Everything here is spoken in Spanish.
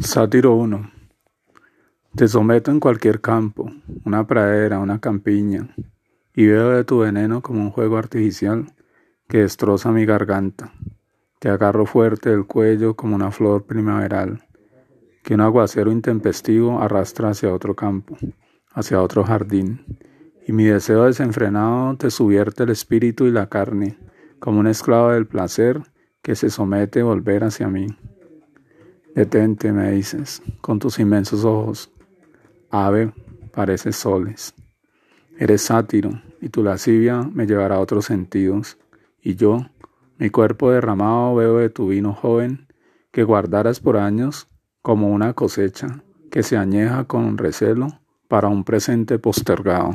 Sátiro 1. Te someto en cualquier campo, una pradera, una campiña, y veo de tu veneno como un juego artificial que destroza mi garganta. Te agarro fuerte del cuello como una flor primaveral, que un aguacero intempestivo arrastra hacia otro campo, hacia otro jardín, y mi deseo desenfrenado te subierte el espíritu y la carne, como un esclavo del placer que se somete a volver hacia mí. Detente, me dices, con tus inmensos ojos. Ave, pareces soles. Eres sátiro, y tu lascivia me llevará a otros sentidos. Y yo, mi cuerpo derramado, veo de tu vino joven, que guardarás por años como una cosecha que se añeja con recelo para un presente postergado.